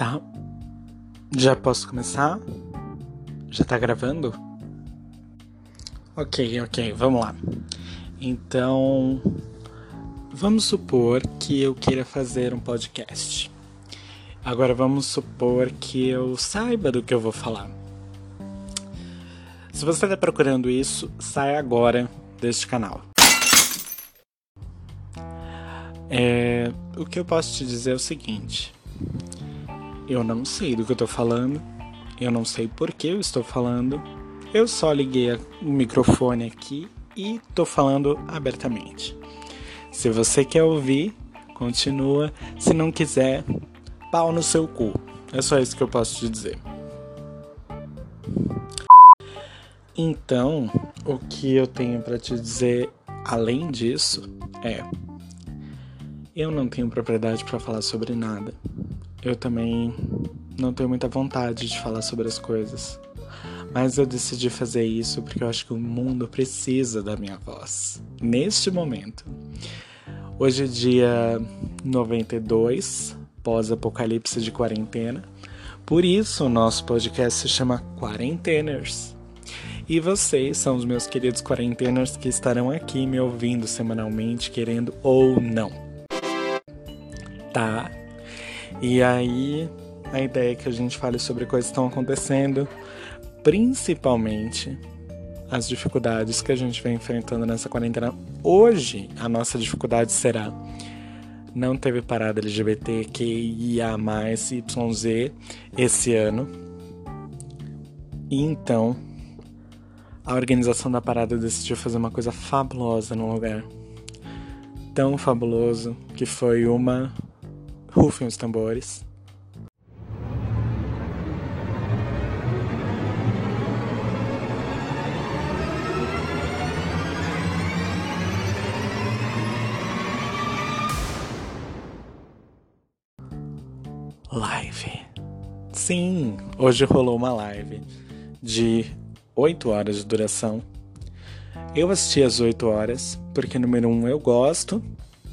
Tá. Já posso começar? Já tá gravando? Ok, ok, vamos lá. Então, vamos supor que eu queira fazer um podcast. Agora vamos supor que eu saiba do que eu vou falar. Se você está procurando isso, sai agora deste canal. É, o que eu posso te dizer é o seguinte: eu não sei do que eu tô falando, eu não sei por que eu estou falando, eu só liguei o microfone aqui e tô falando abertamente. Se você quer ouvir, continua. Se não quiser, pau no seu cu. É só isso que eu posso te dizer. Então, o que eu tenho para te dizer além disso é: eu não tenho propriedade para falar sobre nada eu também não tenho muita vontade de falar sobre as coisas. Mas eu decidi fazer isso porque eu acho que o mundo precisa da minha voz. Neste momento. Hoje é dia 92, pós-apocalipse de quarentena. Por isso o nosso podcast se chama Quarenteners. E vocês são os meus queridos quarenteners que estarão aqui me ouvindo semanalmente, querendo ou não. Tá? E aí, a ideia é que a gente fale sobre coisas que estão acontecendo, principalmente as dificuldades que a gente vem enfrentando nessa quarentena. Hoje, a nossa dificuldade será não teve parada LGBTQIA+, YZ esse ano. E então, a organização da parada decidiu fazer uma coisa fabulosa num lugar tão fabuloso que foi uma Rufem os tambores. Live. Sim, hoje rolou uma live de 8 horas de duração. Eu assisti às 8 horas, porque número 1 um, eu gosto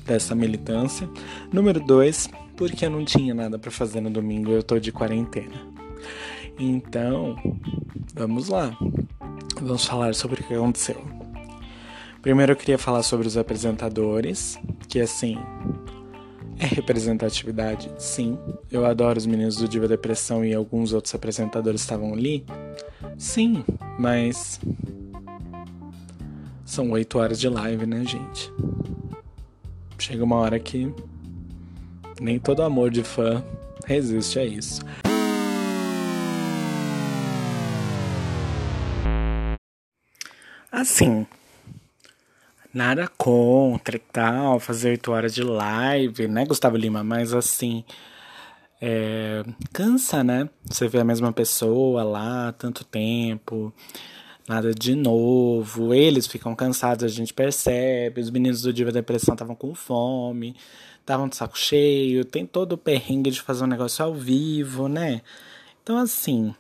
dessa militância. Número 2, porque eu não tinha nada para fazer no domingo, eu tô de quarentena. Então, vamos lá. Vamos falar sobre o que aconteceu. Primeiro eu queria falar sobre os apresentadores, que assim, é representatividade? Sim. Eu adoro os meninos do Diva Depressão e alguns outros apresentadores estavam ali? Sim, mas são oito horas de live, né, gente? Chega uma hora que nem todo amor de fã resiste a isso. Assim, nada contra e tal, fazer 8 horas de live, né, Gustavo Lima? Mas assim, é, cansa, né? Você vê a mesma pessoa lá tanto tempo, nada de novo. Eles ficam cansados, a gente percebe. Os meninos do Diva Depressão estavam com fome estavam de saco cheio, tem todo o perrengue de fazer um negócio ao vivo, né? Então, assim,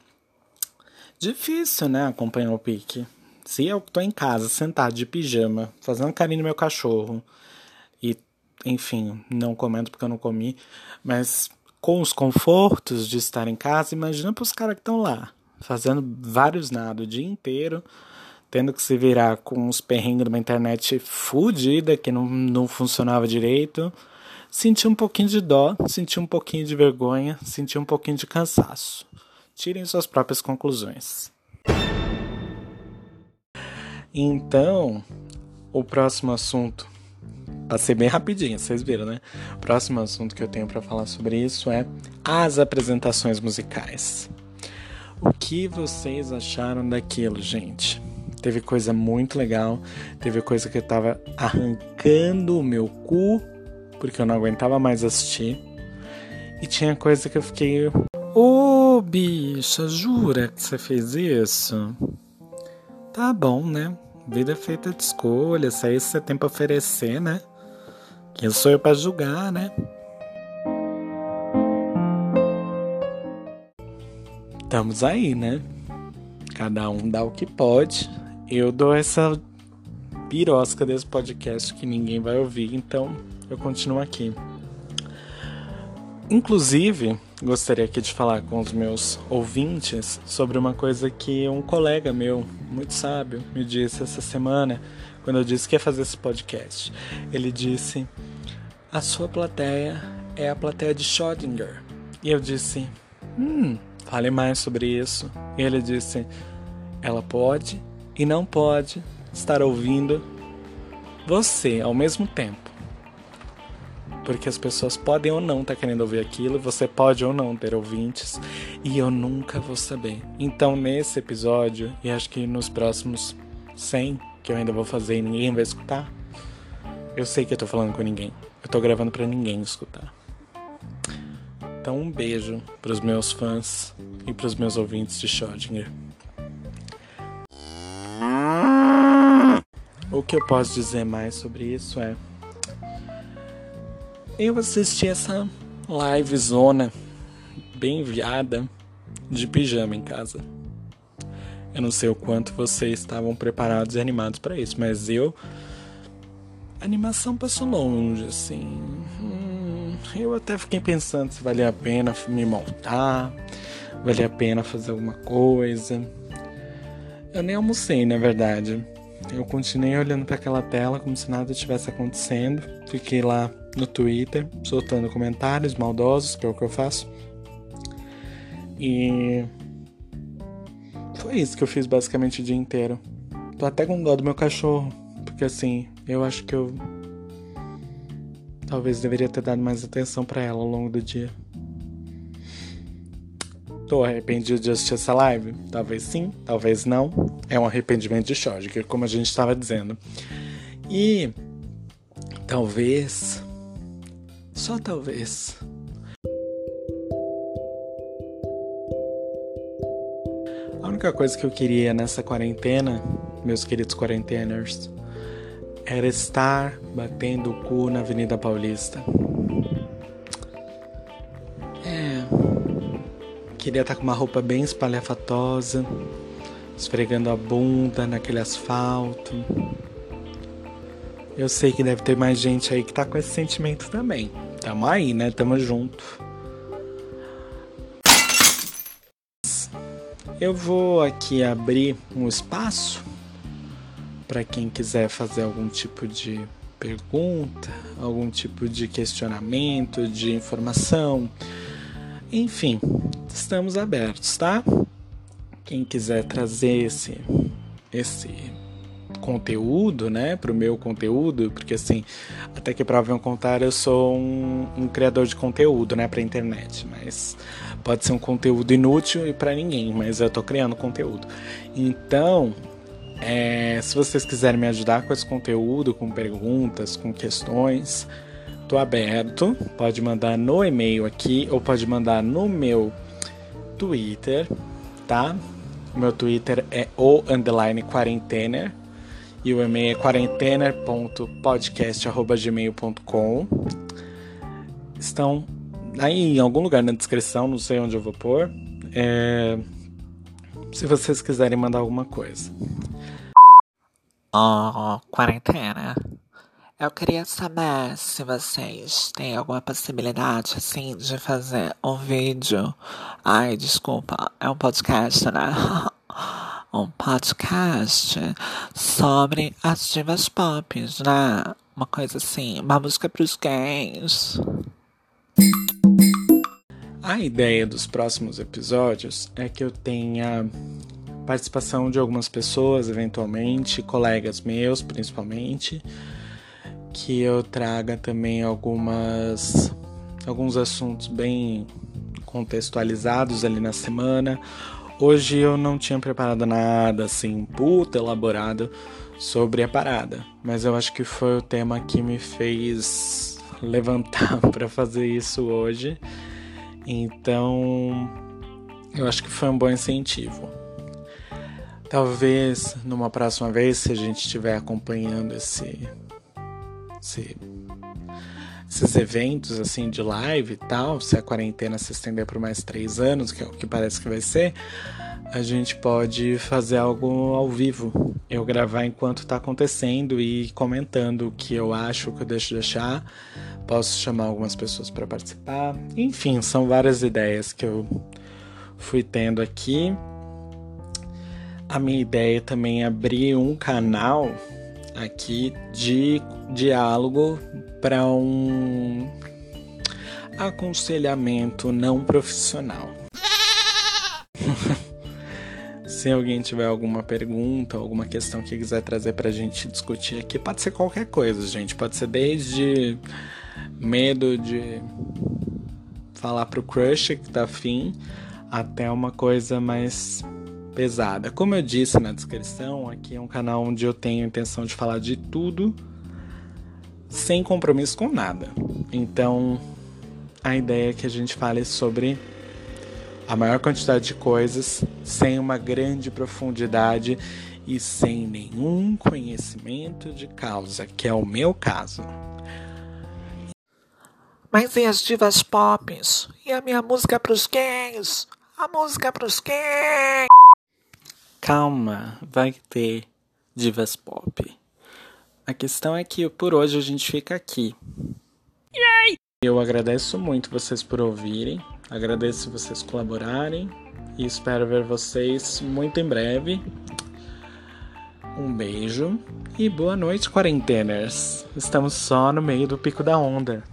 difícil, né, acompanhar o pique. Se eu tô em casa, sentado de pijama, fazendo carinho no meu cachorro, e, enfim, não comendo porque eu não comi, mas com os confortos de estar em casa, imagina pros caras que estão lá, fazendo vários nada o dia inteiro, tendo que se virar com os perrengues de uma internet fudida que não, não funcionava direito Senti um pouquinho de dó, senti um pouquinho de vergonha, senti um pouquinho de cansaço. Tirem suas próprias conclusões. Então, o próximo assunto. Passei bem rapidinho, vocês viram, né? O próximo assunto que eu tenho para falar sobre isso é as apresentações musicais. O que vocês acharam daquilo, gente? Teve coisa muito legal, teve coisa que eu tava arrancando o meu cu porque eu não aguentava mais assistir. E tinha coisa que eu fiquei. Ô, oh, bicha, jura que você fez isso? Tá bom, né? Vida é feita de escolhas, é isso que você tem pra oferecer, né? Quem sou eu pra julgar, né? Estamos aí, né? Cada um dá o que pode. Eu dou essa pirosca desse podcast que ninguém vai ouvir, então eu continuo aqui. Inclusive, gostaria aqui de falar com os meus ouvintes sobre uma coisa que um colega meu, muito sábio, me disse essa semana, quando eu disse que ia fazer esse podcast. Ele disse: A sua plateia é a plateia de Schrödinger. E eu disse: Hum, fale mais sobre isso. E ele disse: Ela pode e não pode estar ouvindo você ao mesmo tempo porque as pessoas podem ou não estar tá querendo ouvir aquilo, você pode ou não ter ouvintes, e eu nunca vou saber. Então, nesse episódio, e acho que nos próximos 100 que eu ainda vou fazer e ninguém vai escutar, eu sei que eu tô falando com ninguém. Eu tô gravando para ninguém escutar. Então, um beijo pros meus fãs e pros meus ouvintes de Schrödinger. O que eu posso dizer mais sobre isso é eu assisti essa live zona bem viada de pijama em casa. Eu não sei o quanto vocês estavam preparados e animados para isso, mas eu a animação passou longe, assim. Hum, eu até fiquei pensando se valia a pena me montar, valia a pena fazer alguma coisa. Eu nem almocei, na verdade. Eu continuei olhando para aquela tela como se nada tivesse acontecendo. Fiquei lá no Twitter, soltando comentários maldosos, que é o que eu faço. E foi isso que eu fiz basicamente o dia inteiro. Tô até com dó do meu cachorro, porque assim, eu acho que eu talvez deveria ter dado mais atenção para ela ao longo do dia. Tô arrependido de assistir essa live? Talvez sim, talvez não. É um arrependimento de Schrödinger, como a gente estava dizendo. E talvez só talvez. A única coisa que eu queria nessa quarentena, meus queridos quarenteners, era estar batendo o cu na Avenida Paulista. É. Queria estar com uma roupa bem espalhafatosa, esfregando a bunda naquele asfalto. Eu sei que deve ter mais gente aí que tá com esse sentimento também. Tamo aí, né? Tamo junto. Eu vou aqui abrir um espaço para quem quiser fazer algum tipo de pergunta, algum tipo de questionamento, de informação. Enfim, estamos abertos, tá? Quem quiser trazer esse esse conteúdo, né, para o meu conteúdo, porque assim, até que prova um contrário, eu sou um, um criador de conteúdo, né, para internet, mas pode ser um conteúdo inútil e para ninguém, mas eu tô criando conteúdo. Então, é, se vocês quiserem me ajudar com esse conteúdo, com perguntas, com questões, tô aberto. Pode mandar no e-mail aqui ou pode mandar no meu Twitter, tá? Meu Twitter é o underline quarentener e o e-mail é quarentena.podcast.gmail.com. Estão aí em algum lugar na descrição, não sei onde eu vou pôr. É... Se vocês quiserem mandar alguma coisa. Oh, quarentena. Eu queria saber se vocês têm alguma possibilidade, assim, de fazer um vídeo. Ai, desculpa, é um podcast, né? um podcast sobre as divas pop, né? Uma coisa assim, uma música para os gays. A ideia dos próximos episódios é que eu tenha participação de algumas pessoas, eventualmente, colegas meus, principalmente, que eu traga também algumas alguns assuntos bem contextualizados ali na semana Hoje eu não tinha preparado nada assim, puta elaborado sobre a parada, mas eu acho que foi o tema que me fez levantar para fazer isso hoje. Então, eu acho que foi um bom incentivo. Talvez numa próxima vez, se a gente estiver acompanhando esse, esse esses eventos assim de live e tal, se a quarentena se estender por mais três anos, que é o que parece que vai ser, a gente pode fazer algo ao vivo eu gravar enquanto tá acontecendo e comentando o que eu acho, o que eu deixo de achar. Posso chamar algumas pessoas para participar. Enfim, são várias ideias que eu fui tendo aqui. A minha ideia também é abrir um canal aqui de diálogo para um aconselhamento não profissional. Se alguém tiver alguma pergunta, alguma questão que quiser trazer pra gente discutir aqui, pode ser qualquer coisa, gente. Pode ser desde medo de falar pro crush que tá afim, até uma coisa mais pesada. Como eu disse na descrição, aqui é um canal onde eu tenho a intenção de falar de tudo sem compromisso com nada. Então, a ideia é que a gente fale sobre a maior quantidade de coisas sem uma grande profundidade e sem nenhum conhecimento de causa, que é o meu caso. Mas e as divas pop? E a minha música pros gays? A música pros gays? Calma, vai ter divas pop. A questão é que por hoje a gente fica aqui. Yay! Eu agradeço muito vocês por ouvirem, agradeço vocês colaborarem e espero ver vocês muito em breve. Um beijo e boa noite, quarenteners. Estamos só no meio do pico da onda.